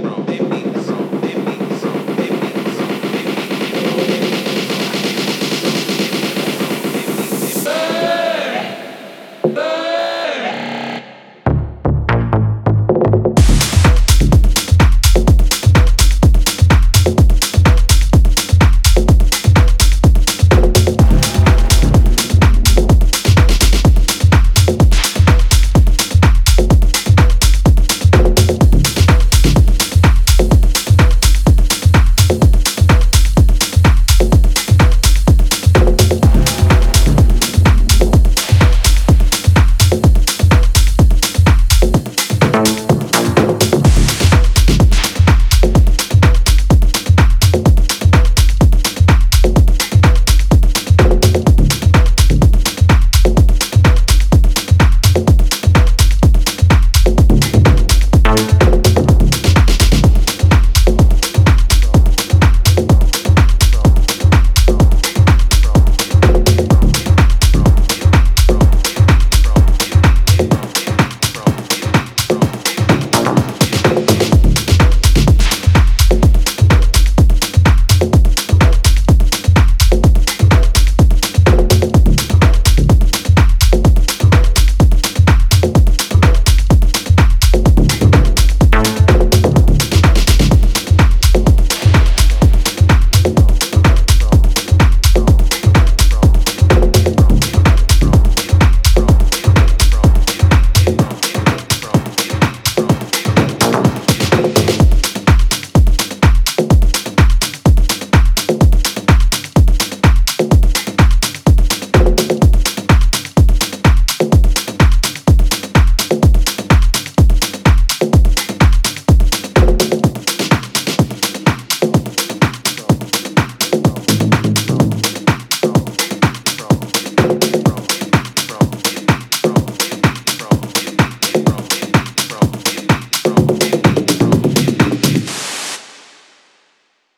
bro.